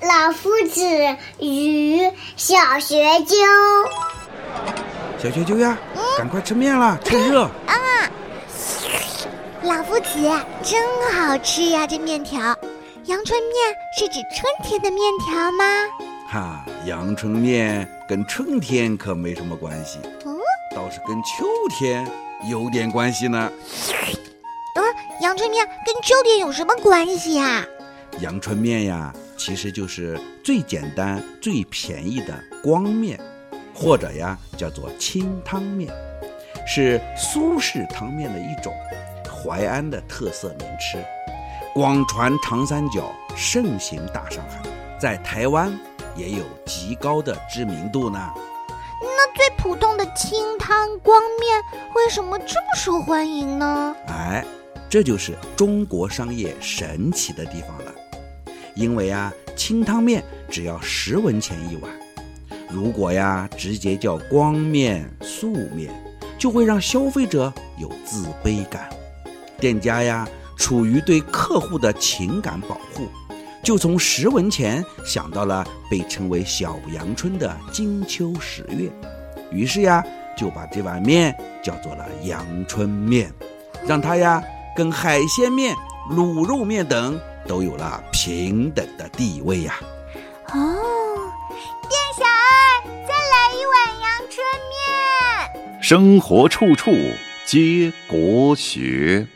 老夫子与小学究。小学究呀，赶快吃面了，趁热。啊，老夫子，真好吃呀！这面条，阳春面是指春天的面条吗？哈，阳春面跟春天可没什么关系，嗯，倒是跟秋天有点关系呢。嗯，阳春面跟秋天有什么关系呀？阳春面呀，其实就是最简单、最便宜的光面，或者呀叫做清汤面，是苏式汤面的一种，淮安的特色名吃，广传长三角，盛行大上海，在台湾也有极高的知名度呢。那最普通的清汤光面为什么这么受欢迎呢？哎，这就是中国商业神奇的地方了。因为啊，清汤面只要十文钱一碗，如果呀直接叫光面、素面，就会让消费者有自卑感。店家呀，处于对客户的情感保护，就从十文钱想到了被称为“小阳春”的金秋十月，于是呀，就把这碗面叫做了阳春面，让它呀跟海鲜面、卤肉面等。都有了平等的地位呀！哦，店小二，再来一碗阳春面。生活处处皆国学。